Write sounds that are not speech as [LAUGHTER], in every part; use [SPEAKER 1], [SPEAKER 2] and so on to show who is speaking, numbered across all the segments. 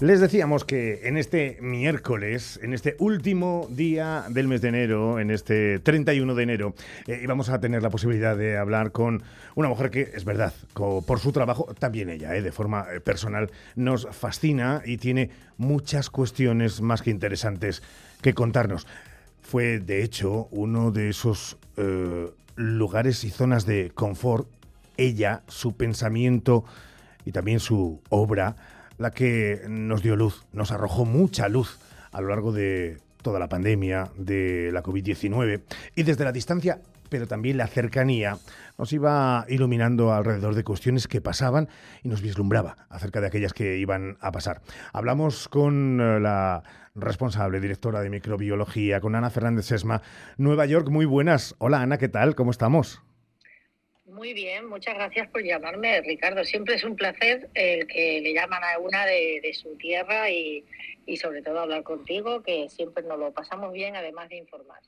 [SPEAKER 1] Les decíamos que en este miércoles, en este último día del mes de enero, en este 31 de enero, eh, a tener la posibilidad de hablar con una mujer que, es verdad, por su trabajo, también ella, eh, de forma eh, personal, nos fascina y tiene muchas cuestiones más que interesantes que contarnos. Fue, de hecho, uno de esos lugares y zonas de confort, ella, su pensamiento y también su obra, la que nos dio luz, nos arrojó mucha luz a lo largo de toda la pandemia de la COVID-19 y desde la distancia pero también la cercanía nos iba iluminando alrededor de cuestiones que pasaban y nos vislumbraba acerca de aquellas que iban a pasar. Hablamos con eh, la responsable, directora de microbiología, con Ana Fernández Sesma, Nueva York. Muy buenas. Hola Ana, ¿qué tal? ¿Cómo estamos?
[SPEAKER 2] Muy bien, muchas gracias por llamarme, Ricardo. Siempre es un placer el que le llaman a una de, su tierra y, y, sobre todo hablar contigo, que siempre nos lo pasamos bien, además de informar.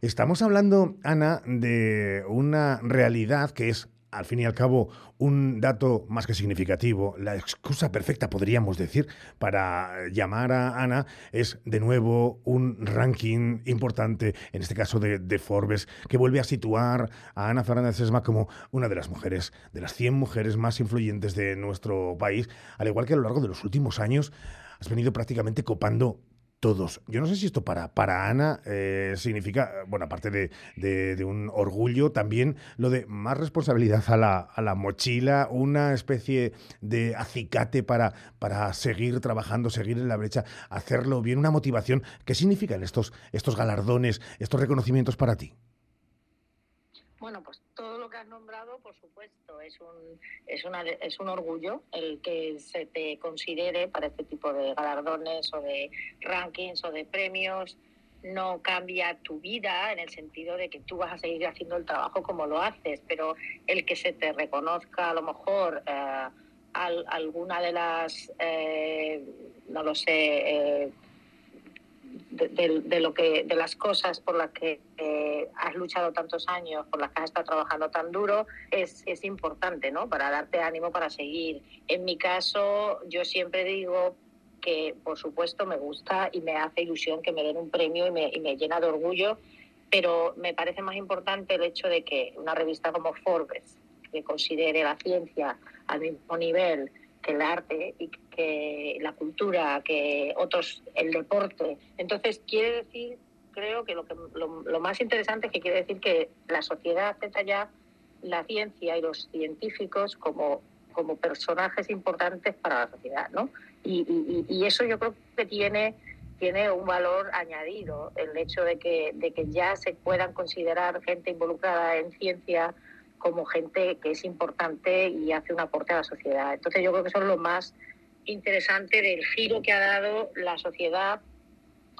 [SPEAKER 1] Estamos hablando, Ana, de una realidad que es al fin y al cabo, un dato más que significativo, la excusa perfecta, podríamos decir, para llamar a Ana es de nuevo un ranking importante, en este caso de, Forbes, que vuelve a situar a Ana Fernández Esma como una de las mujeres, de las 100 mujeres más influyentes de nuestro país, al igual que a lo largo de los últimos años has venido prácticamente copando todos. Yo no sé si esto para, para Ana eh, significa, bueno, aparte de, de, un orgullo, también lo de más responsabilidad a la, a la mochila, una especie de acicate para, para seguir trabajando, seguir en la brecha, hacerlo bien, una motivación. ¿Qué significan estos, estos galardones, estos reconocimientos para ti?
[SPEAKER 2] Bueno, pues que has nombrado, por supuesto, es un, es, una, es un orgullo el que se te considere para este tipo de galardones o de rankings o de premios. No cambia tu vida en el sentido de que tú vas a seguir haciendo el trabajo como lo haces, pero el que se te reconozca a lo mejor eh, alguna de las, eh, no lo sé, eh, de, lo que, de las cosas por las que eh, has luchado tantos años, por las que has estado trabajando tan duro, es, es importante, ¿no? Para darte ánimo para seguir. En mi caso, yo siempre digo que, por supuesto, me gusta y me hace ilusión que me den un premio y me, y me llena de orgullo, pero me parece más importante el hecho de que una revista como Forbes, que considere la ciencia al mismo nivel que el arte y que la cultura, que otros, el deporte. Entonces, quiere decir, creo que lo, que, lo, más interesante es que quiere decir que la sociedad acepta ya la ciencia y los científicos como, como personajes importantes para la sociedad, ¿no? Y, y, eso yo creo que tiene tiene un valor añadido el hecho de que, de que ya se puedan considerar gente involucrada en ciencia como gente que es importante y hace un aporte a la sociedad. Entonces yo creo que eso es lo más interesante del giro que ha dado la sociedad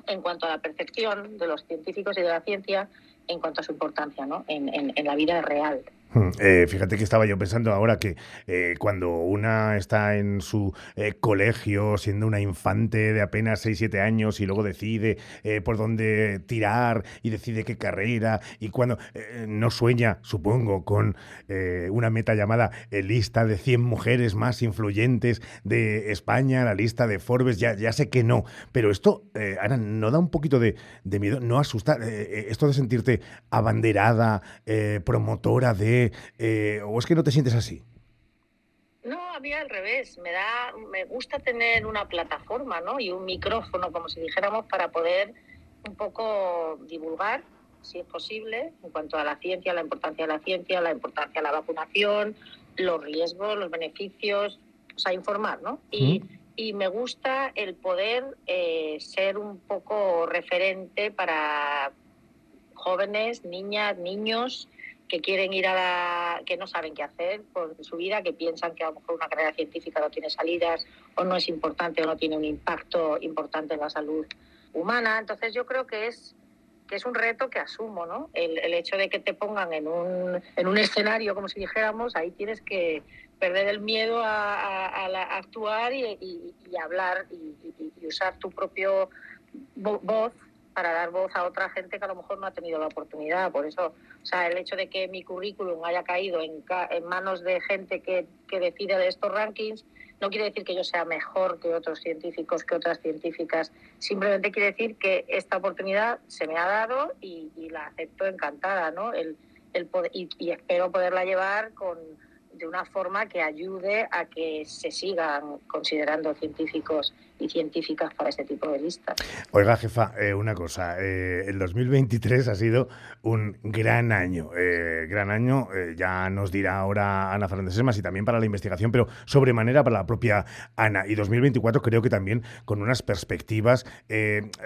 [SPEAKER 2] en cuanto a la percepción de los científicos y de la ciencia en cuanto a su importancia ¿no? en, en la vida real.
[SPEAKER 1] Hmm, eh, fíjate que estaba yo pensando ahora que eh, cuando una está en su eh, colegio siendo una infante de apenas 6-7 años y luego decide por dónde tirar y decide qué carrera y cuando no sueña, supongo, con una meta llamada lista de 100 mujeres más influyentes de España, la lista de Forbes, ya, ya sé que no, pero esto, Ana, ¿no da un poquito de, de miedo? ¿No asusta esto de sentirte abanderada, promotora de eh, o es que no te sientes así?
[SPEAKER 2] No, a mí al revés, me da, me gusta tener una plataforma, ¿no? Y un micrófono, como si dijéramos, para poder un poco divulgar, si es posible, en cuanto a la ciencia, la importancia de la ciencia, la importancia de la vacunación, los riesgos, los beneficios, o sea, informar, ¿no? Y, y me gusta el poder eh, ser un poco referente para jóvenes, niñas, niños que quieren ir a la, que no saben qué hacer por su vida, que piensan que a lo mejor una carrera científica no tiene salidas o no es importante o no tiene un impacto importante en la salud humana. Entonces yo creo que es que es un reto que asumo, ¿no? El, el hecho de que te pongan en un, en un escenario, como si dijéramos, ahí tienes que perder el miedo a, a, actuar y, y, hablar y, usar tu propio voz para dar voz a otra gente que a lo mejor no ha tenido la oportunidad. Por eso, o sea, el hecho de que mi currículum haya caído en, en manos de gente que, que decide de estos rankings, no quiere decir que yo sea mejor que otros científicos, que otras científicas. Simplemente quiere decir que esta oportunidad se me ha dado y, la acepto encantada, ¿no? El, el y espero poderla llevar con de una forma que ayude a que se sigan considerando científicos y científicas para este tipo de listas.
[SPEAKER 1] Oiga, jefa, eh, una cosa. Eh, el 2023 ha sido un gran año. Eh, gran año, ya nos dirá ahora Ana Fernández más y también para la investigación, pero sobremanera para la propia Ana. Y 2024 creo que también con unas perspectivas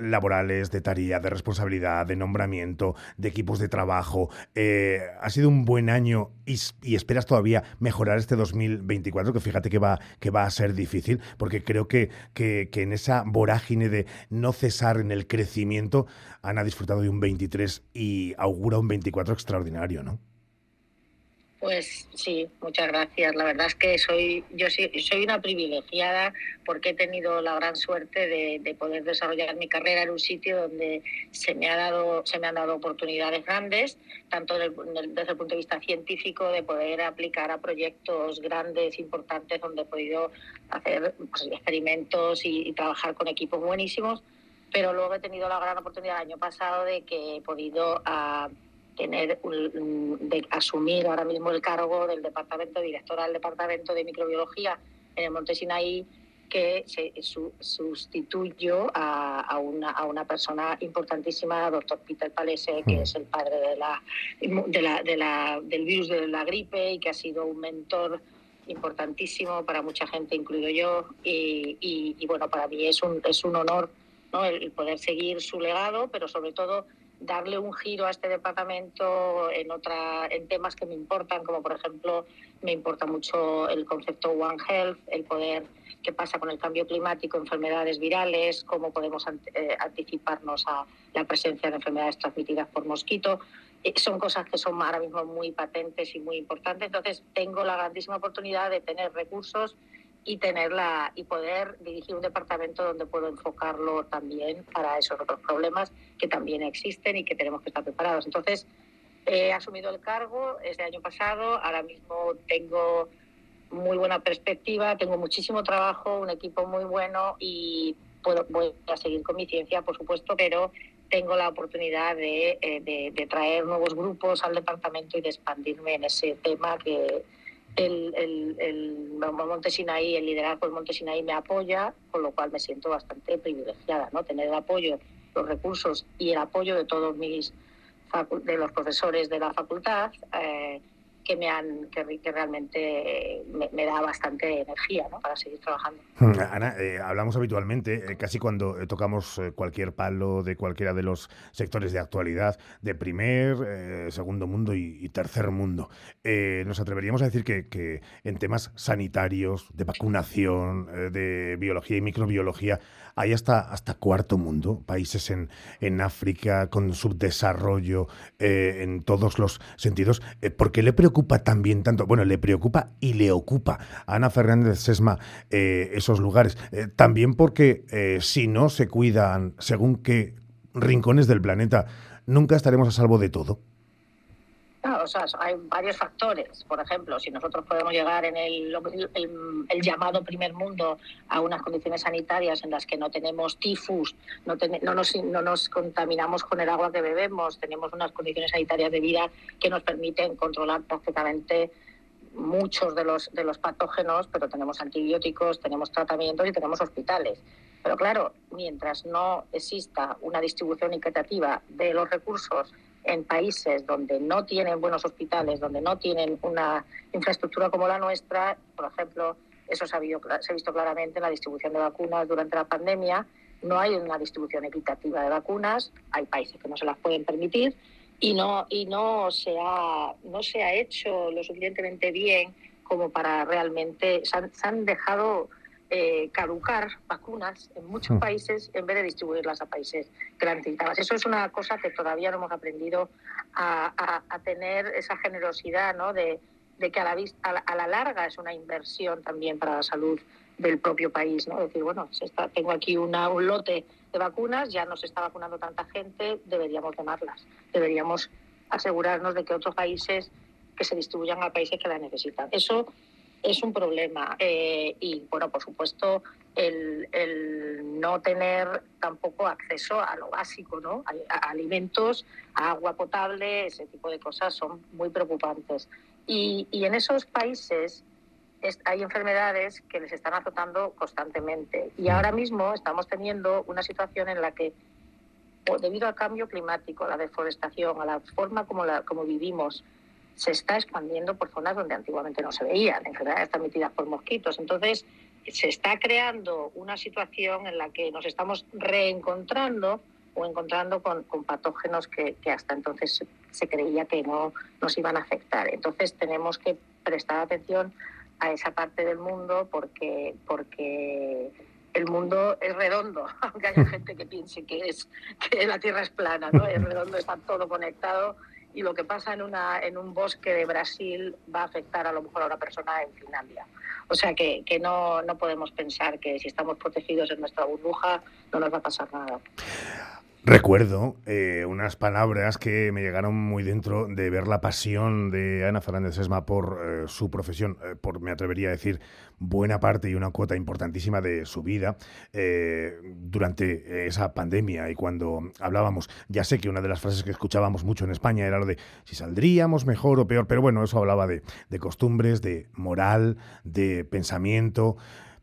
[SPEAKER 1] laborales, de tarea, de responsabilidad, de nombramiento, de equipos de trabajo. ha sido un buen año y, esperas todavía mejorar este 2024, que fíjate que va, que va a ser difícil, porque creo que, que que, en esa vorágine de no cesar en el crecimiento han disfrutado de un 23 y augura un 24 extraordinario, ¿no?
[SPEAKER 2] Pues sí, muchas gracias. La verdad es que soy yo soy, una privilegiada porque he tenido la gran suerte de, poder desarrollar mi carrera en un sitio donde se me ha dado se me han dado oportunidades grandes, tanto desde el punto de vista científico de poder aplicar a proyectos grandes, importantes, donde he podido hacer pues, experimentos y, trabajar con equipos buenísimos. Pero luego he tenido la gran oportunidad el año pasado de que he podido ah, tener de asumir ahora mismo el cargo del departamento directora del departamento de microbiología en el Monte Sinaí que se sustituyó a, una, a una persona importantísima, doctor Peter Palese, que mm. es el padre de la, de la, de la, del virus de la gripe y que ha sido un mentor importantísimo para mucha gente, incluido yo. Y, y, bueno, para mí es un, es un honor ¿no? el poder seguir su legado, pero sobre todo darle un giro a este departamento en, otra, en temas que me importan, como por ejemplo me importa mucho el concepto One Health, el poder qué pasa con el cambio climático, enfermedades virales, cómo podemos eh, anticiparnos a la presencia de enfermedades transmitidas por mosquito. Eh, son cosas que son ahora mismo muy patentes y muy importantes. Entonces, tengo la grandísima oportunidad de tener recursos y tenerla y poder dirigir un departamento donde puedo enfocarlo también para esos otros problemas que también existen y que tenemos que estar preparados. Entonces, he asumido el cargo este año pasado, ahora mismo tengo muy buena perspectiva, tengo muchísimo trabajo, un equipo muy bueno y puedo, voy a seguir con mi ciencia, por supuesto, pero tengo la oportunidad de, eh, de, traer nuevos grupos al departamento y de expandirme en ese tema que el, el, el Monte Sinaí, el liderazgo del Monte Sinaí me apoya, con lo cual me siento bastante privilegiada, ¿no? Tener el apoyo, los recursos y el apoyo de todos mis de los profesores de la facultad. Eh, que me han que, realmente me, da bastante energía ¿no? para seguir trabajando. Hmm,
[SPEAKER 1] Ana, eh, hablamos habitualmente, eh, casi cuando eh, tocamos cualquier palo de cualquiera de los sectores de actualidad, de primer, segundo mundo y, tercer mundo. nos atreveríamos a decir que, que, en temas sanitarios, de vacunación, de biología y microbiología, hay hasta, hasta cuarto mundo, países en, en África con subdesarrollo en todos los sentidos. ¿Por qué le preocupa? Preocupa también tanto? Bueno, le preocupa y le ocupa a Ana Fernández Sesma eh, esos lugares. Eh, también porque eh, si no se cuidan según qué rincones del planeta, nunca estaremos a salvo de todo.
[SPEAKER 2] Hay varios factores. Por ejemplo, si nosotros podemos llegar en el, llamado primer mundo a unas condiciones sanitarias en las que no tenemos tifus, no, no, nos, no nos contaminamos con el agua que bebemos, tenemos unas condiciones sanitarias de vida que nos permiten controlar perfectamente muchos de los, de los patógenos, pero tenemos antibióticos, tenemos tratamientos y tenemos hospitales. Pero claro, mientras no exista una distribución equitativa de los recursos en países donde no tienen buenos hospitales, donde no tienen una infraestructura como la nuestra, por ejemplo, eso se ha, visto claramente en la distribución de vacunas durante la pandemia, no hay una distribución equitativa de vacunas, hay países que no se las pueden permitir y no, y no, se, ha, no se ha hecho lo suficientemente bien como para realmente, se han, dejado eh, caducar vacunas en muchos mm. países en vez de distribuirlas a países que las necesitaban. Eso es una cosa que todavía no hemos aprendido a, tener esa generosidad ¿no? de, que a la, vista, a, la, larga es una inversión también para la salud del propio país. ¿no? decir, bueno, tengo aquí una, un lote de vacunas, ya no se está vacunando tanta gente, deberíamos tomarlas. Deberíamos asegurarnos de que otros países que se distribuyan a países que las necesitan. Eso es un problema. Eh, y, bueno, por supuesto, el, no tener tampoco acceso a lo básico, ¿no? A, alimentos, a agua potable, ese tipo de cosas son muy preocupantes. Y, y en esos países hay enfermedades que les están azotando constantemente. Y ahora mismo estamos teniendo una situación en la que, debido al cambio climático, a la deforestación, a la forma como, la, como vivimos, se está expandiendo por zonas donde antiguamente no se veían, enfermedades transmitidas por mosquitos. Entonces, se está creando una situación en la que nos estamos reencontrando o encontrando con, patógenos que, hasta entonces se, creía que no nos iban a afectar. Entonces, tenemos que prestar atención a esa parte del mundo porque, porque el mundo es redondo, [LAUGHS] aunque haya gente que piense que, es, que la Tierra es plana, ¿no? Es redondo, está todo conectado y lo que pasa en, una, en un bosque de Brasil va a afectar a lo mejor a una persona en Finlandia. O sea que, que no, no podemos pensar que si estamos protegidos en nuestra burbuja no nos va a pasar nada.
[SPEAKER 1] Recuerdo eh, unas palabras que me llegaron muy dentro de ver la pasión de Ana Fernández Esma por eh, su profesión, eh, por, me atrevería a decir, buena parte y una cuota importantísima de su vida durante esa pandemia y cuando hablábamos, ya sé que una de las frases que escuchábamos mucho en España era lo de si saldríamos mejor o peor, pero bueno, eso hablaba de costumbres, de moral, de pensamiento,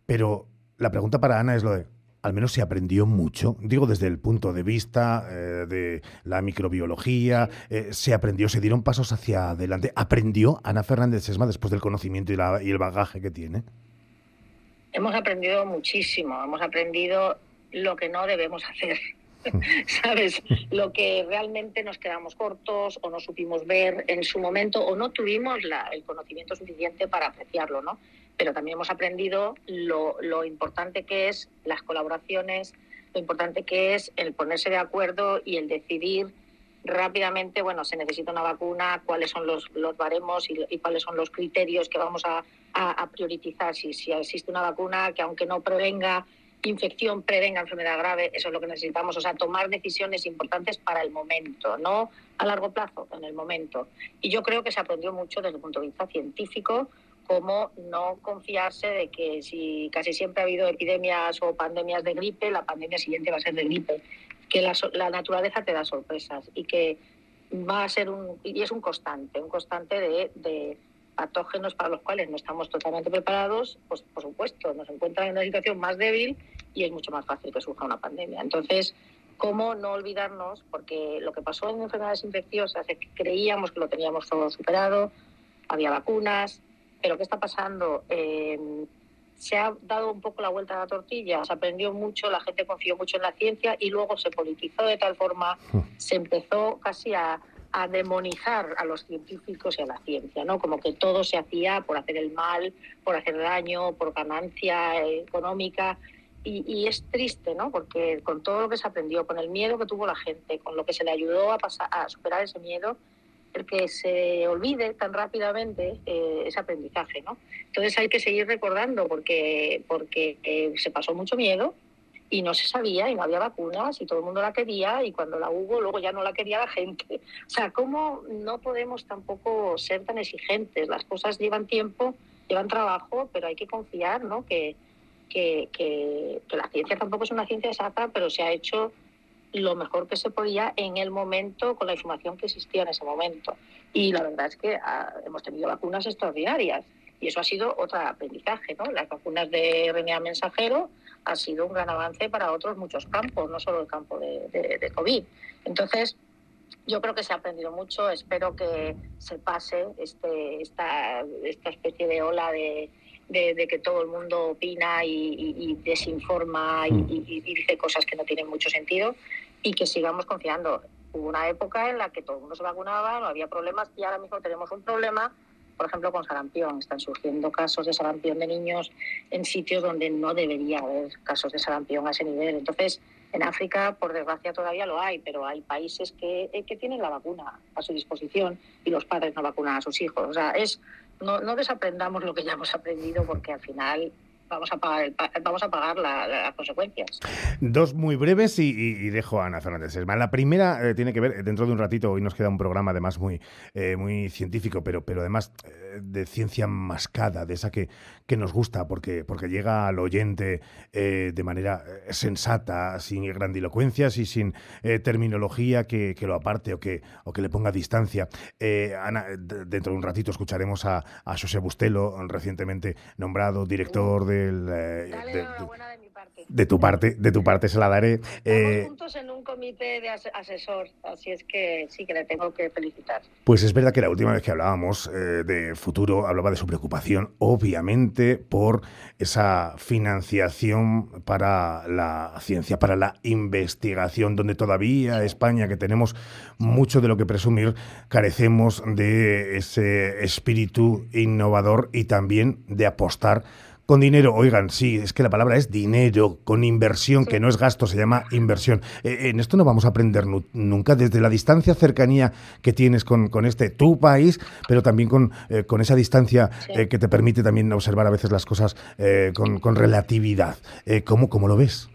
[SPEAKER 1] pero la pregunta para Ana es lo de, al menos se aprendió mucho, digo desde el punto de vista eh, de la microbiología, eh, se aprendió, se dieron pasos hacia adelante. ¿Aprendió Ana Fernández Sesma después del conocimiento y, la, y el bagaje que tiene?
[SPEAKER 2] Hemos aprendido muchísimo, hemos aprendido lo que no debemos hacer. [LAUGHS] [LAUGHS] ¿Sabes? Lo que realmente nos quedamos cortos o no supimos ver en su momento o no tuvimos el conocimiento suficiente para apreciarlo, ¿no? pero también hemos aprendido lo, importante que es las colaboraciones, lo importante que es el ponerse de acuerdo y el decidir rápidamente, bueno, se necesita una vacuna, cuáles son los, los baremos y, cuáles son los criterios que vamos a, priorizar. Si, si existe una vacuna que aunque no prevenga infección, prevenga enfermedad grave, eso es lo que necesitamos. O sea, tomar decisiones importantes para el momento, no a largo plazo, en el momento. Y yo creo que se aprendió mucho desde el punto de vista científico, como no confiarse de que si casi siempre ha habido epidemias o pandemias de gripe, la pandemia siguiente va a ser de gripe, que la, naturaleza te da sorpresas y que va a ser un, y es un constante, un constante de, patógenos para los cuales no estamos totalmente preparados, pues por supuesto, nos encuentran en una situación más débil y es mucho más fácil que surja una pandemia. Entonces, ¿cómo no olvidarnos? Porque lo que pasó en enfermedades infecciosas es que creíamos que lo teníamos todo superado, había vacunas, pero ¿qué está pasando? Em, se ha dado un poco la vuelta a la tortilla, se aprendió mucho, la gente confió mucho en la ciencia y luego se politizó de tal forma, hmm. se empezó casi a, demonizar a los científicos y a la ciencia, ¿no? Como que todo se hacía por hacer el mal, por hacer daño, por ganancia económica. Y, y, es triste, ¿no? Porque con todo lo que se aprendió, con el miedo que tuvo la gente, con lo que se le ayudó a, pasar, a superar ese miedo, el que se olvide tan rápidamente eh, ese aprendizaje, ¿no? Entonces hay que seguir recordando porque, porque eh, se pasó mucho miedo y no se sabía y no había vacunas y todo el mundo la quería y cuando la hubo luego ya no la quería la gente. O sea, ¿cómo no podemos tampoco ser tan exigentes? Las cosas llevan tiempo, llevan trabajo, pero hay que confiar, ¿no? Que, que, que, que la ciencia tampoco es una ciencia exacta, pero se ha hecho lo mejor que se podía en el momento con la información que existía en ese momento. Y la verdad es que ah, hemos tenido vacunas extraordinarias y eso ha sido otro aprendizaje. ¿no? Las vacunas de RNA mensajero ha sido un gran avance para otros muchos campos, no solo el campo de, de, COVID. Entonces, yo creo que se ha aprendido mucho. Espero que se pase este, esta, esta especie de ola de, de, que todo el mundo opina y, desinforma mm. y, dice cosas que no tienen mucho sentido y que sigamos confiando. Hubo una época en la que todo el mundo se vacunaba, no había problemas y ahora mismo tenemos un problema por ejemplo, con sarampión. Están surgiendo casos de sarampión de niños en sitios donde no debería haber casos de sarampión a ese nivel. Entonces, en África, por desgracia, todavía lo hay, pero hay países que, eh, que tienen la vacuna a su disposición y los padres no vacunan a sus hijos. O sea, es no, no desaprendamos lo que ya hemos aprendido porque al final vamos a pagar, vamos a pagar las consecuencias.
[SPEAKER 1] Dos muy breves y, dejo a Ana Fernández. La primera eh, tiene que ver, dentro de un ratito, hoy nos queda un programa además muy, eh, muy científico, pero, pero además eh, de ciencia mascada, de esa que, que nos gusta, porque, porque llega al oyente de manera sensata, sin grandilocuencias y sin terminología que, que, lo aparte o que, o que le ponga distancia. Ana, dentro de un ratito escucharemos a, a José Bustelo, recientemente nombrado director de
[SPEAKER 2] eh,
[SPEAKER 1] de, tu parte, de tu parte se la daré.
[SPEAKER 2] Estamos eh, juntos en un comité de asesor, así es que sí que le tengo que felicitar.
[SPEAKER 1] Pues es verdad que la última vez que hablábamos eh, de futuro hablaba de su preocupación, obviamente, por esa financiación para la ciencia, para la investigación, donde todavía España, que tenemos mucho de lo que presumir, carecemos de ese espíritu innovador y también de apostar con dinero, oigan, sí, es que la palabra es dinero, con inversión, que no es gasto, se llama inversión. Eh, en esto no vamos a aprender nunca, desde la distancia, cercanía que tienes con, con este tu país, pero también con, eh, con esa distancia eh, que te permite también observar a veces las cosas con, con, relatividad. ¿cómo, ¿Cómo lo ves?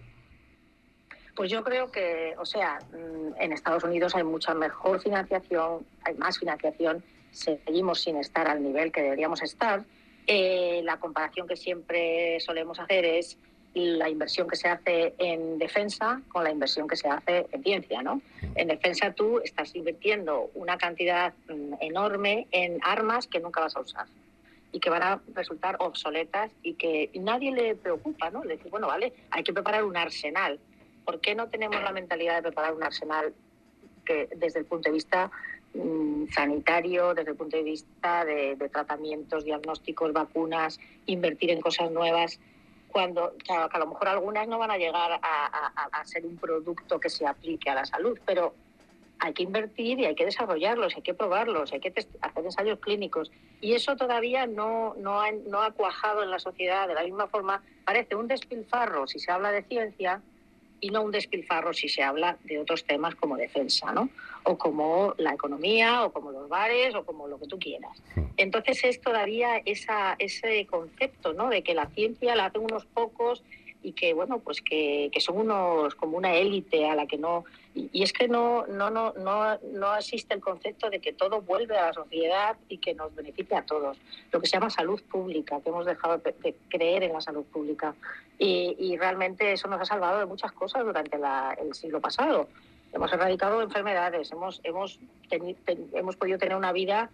[SPEAKER 2] Pues yo creo que, o sea, mm, en Estados Unidos hay mucha mejor financiación, hay más financiación, seguimos sin estar al nivel que deberíamos estar eh, la comparación que siempre solemos hacer es la inversión que se hace en defensa con la inversión que se hace en ciencia, ¿no? En defensa tú estás invirtiendo una cantidad mm, enorme en armas que nunca vas a usar y que van a resultar obsoletas y que nadie le preocupa, ¿no? Le dice, bueno, vale, hay que preparar un arsenal. ¿Por qué no tenemos la mentalidad de preparar un arsenal que desde el punto de vista sanitario, desde el punto de vista de, tratamientos, diagnósticos, vacunas, invertir en cosas nuevas, cuando a lo mejor algunas no van a llegar a, ser un producto que se aplique a la salud, pero hay que invertir y hay que desarrollarlos, hay que probarlos, hay que hacer ensayos clínicos. Y eso todavía no, no, ha, no ha cuajado en la sociedad de la misma forma. Parece un despilfarro si se habla de ciencia, y no un despilfarro si se habla de otros temas como defensa, ¿no? O como la economía, o como los bares, o como lo que tú quieras. Entonces es todavía esa, ese concepto, ¿no? De que la ciencia la hacen unos pocos y que bueno pues que, son unos como una élite a la que no y, es que no no no no no existe el concepto de que todo vuelve a la sociedad y que nos beneficie a todos. Lo que se llama salud pública que hemos dejado de, creer en la salud pública. Y, realmente eso nos ha salvado de muchas cosas durante el siglo pasado. Hemos erradicado enfermedades hemos hemos hemos podido tener una vida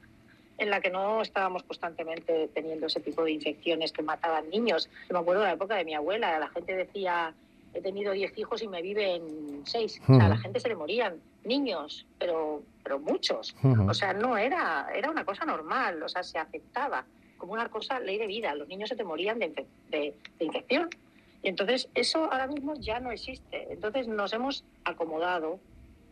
[SPEAKER 2] en la que no estábamos constantemente teniendo ese tipo de infecciones que mataban niños. Yo me acuerdo de la época de mi abuela, la gente decía, he tenido 10 hijos y me viven 6. O sea, a la gente se le morían niños, pero, pero muchos. O sea, no era, era una cosa normal, o sea, se aceptaba como una cosa ley de vida. Los niños se te morían de, de, de infección. Y entonces eso ahora mismo ya no existe. Entonces nos hemos acomodado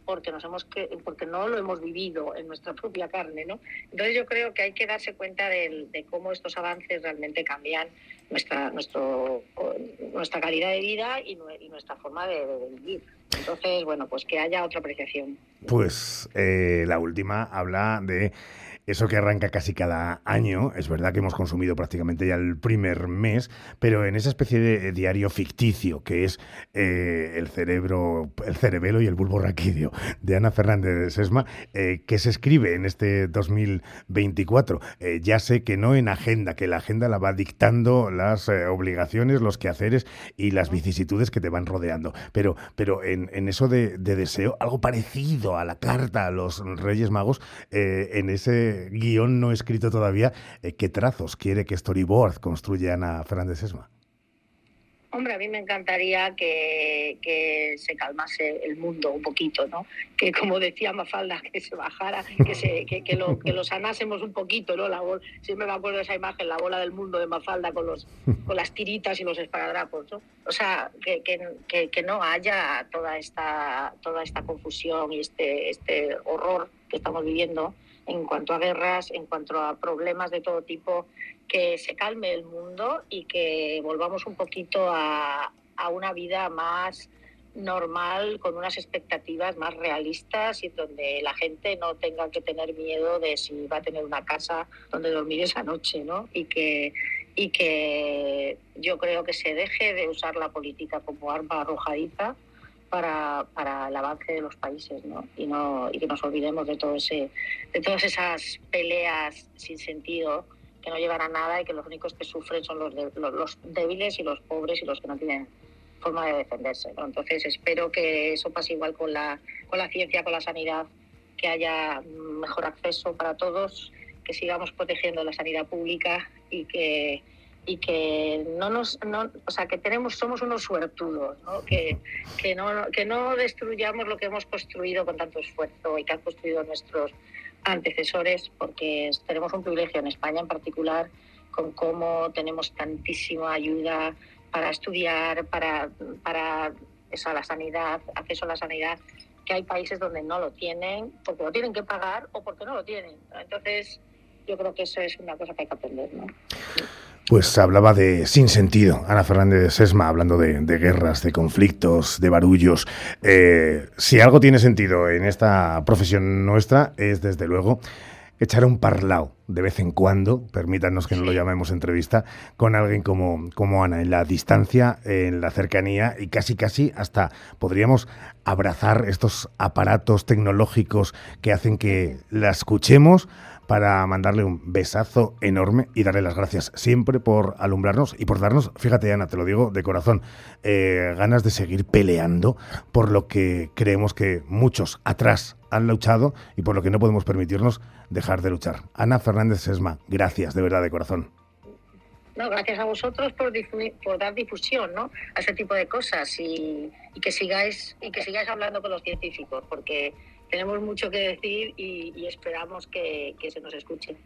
[SPEAKER 2] porque nos hemos que, porque no lo hemos vivido en nuestra propia carne, ¿no? Entonces yo creo que hay que darse cuenta de, cómo estos avances realmente cambian nuestra nuestro nuestra calidad de vida y, nuestra forma de, vivir. Entonces, bueno, pues que haya otra apreciación.
[SPEAKER 1] Pues eh, la última habla de eso que arranca casi cada año, es verdad que hemos consumido prácticamente ya el primer mes, pero en esa especie de diario ficticio que es eh, el cerebro, el cerebelo y el bulbo raquídeo de Ana Fernández de Sesma, eh, que se escribe en este 2024. Eh, ya sé que no en agenda, que la agenda la va dictando las obligaciones, los quehaceres y las vicisitudes que te van rodeando, pero, pero en, eso de, de, deseo, algo parecido a la carta a los Reyes Magos, en ese guion no escrito todavía, eh, ¿qué trazos quiere que Storyboard construya Ana Fernández Esma?
[SPEAKER 2] Hombre, a mí me encantaría que, se calmase el mundo un poquito, ¿no? Que como decía Mafalda, [LAUGHS] que se bajara, que, se, que, lo, que lo sanásemos un poquito, ¿no? La siempre me acuerdo de esa imagen, la bola del mundo de Mafalda con, los, con las tiritas y los esparadrapos, ¿no? O sea, que, que, no haya toda esta, toda esta confusión y este, este horror que estamos viviendo en cuanto a guerras, en cuanto a problemas de todo tipo, que se calme el mundo y que volvamos un poquito a, a una vida más normal, con unas expectativas más realistas y donde la gente no tenga que tener miedo de si va a tener una casa donde dormir esa noche, ¿no? Y que, y que yo creo que se deje de usar la política como arma arrojadiza para, para el avance de los países, ¿no? Y, no, y que nos olvidemos de, todo ese, de todas esas peleas sin sentido que no llevan a nada y que los únicos que sufren son los, de, los, débiles y los pobres y los que no tienen forma de defenderse. Entonces espero que eso pase igual con la, con la ciencia, con la sanidad, que haya mejor acceso para todos, que sigamos protegiendo la sanidad pública y que y que no nos no, o sea que tenemos somos unos suertudos ¿no? Que, que no que no destruyamos lo que hemos construido con tanto esfuerzo y que han construido nuestros antecesores porque tenemos un privilegio en España en particular con cómo tenemos tantísima ayuda para estudiar, para, para eso, la sanidad, acceso a la sanidad, que hay países donde no lo tienen, porque lo tienen que pagar o porque no lo tienen. Entonces, yo creo que eso es una cosa que hay que aprender. ¿no?
[SPEAKER 1] Pues hablaba de sin sentido, Ana Fernández de Sesma, hablando de, de guerras, de conflictos, de barullos. Eh, si algo tiene sentido en esta profesión nuestra, es desde luego echar un parlao de vez en cuando, permítanos que no lo llamemos entrevista, con alguien como, como Ana, en la distancia, en la cercanía y casi casi hasta podríamos abrazar estos aparatos tecnológicos que hacen que la escuchemos para mandarle un besazo enorme y darle las gracias siempre por alumbrarnos y por darnos, fíjate Ana, te lo digo de corazón, eh, ganas de seguir peleando por lo que creemos que muchos atrás han luchado y por lo que no podemos permitirnos dejar de luchar. Ana Fernández Sesma, gracias de verdad de corazón.
[SPEAKER 2] No, gracias a vosotros por, dar difusión ¿no? a ese tipo de cosas y, y, que sigáis y que sigáis hablando con los científicos porque tenemos mucho que decir y, esperamos que, que se nos escuche.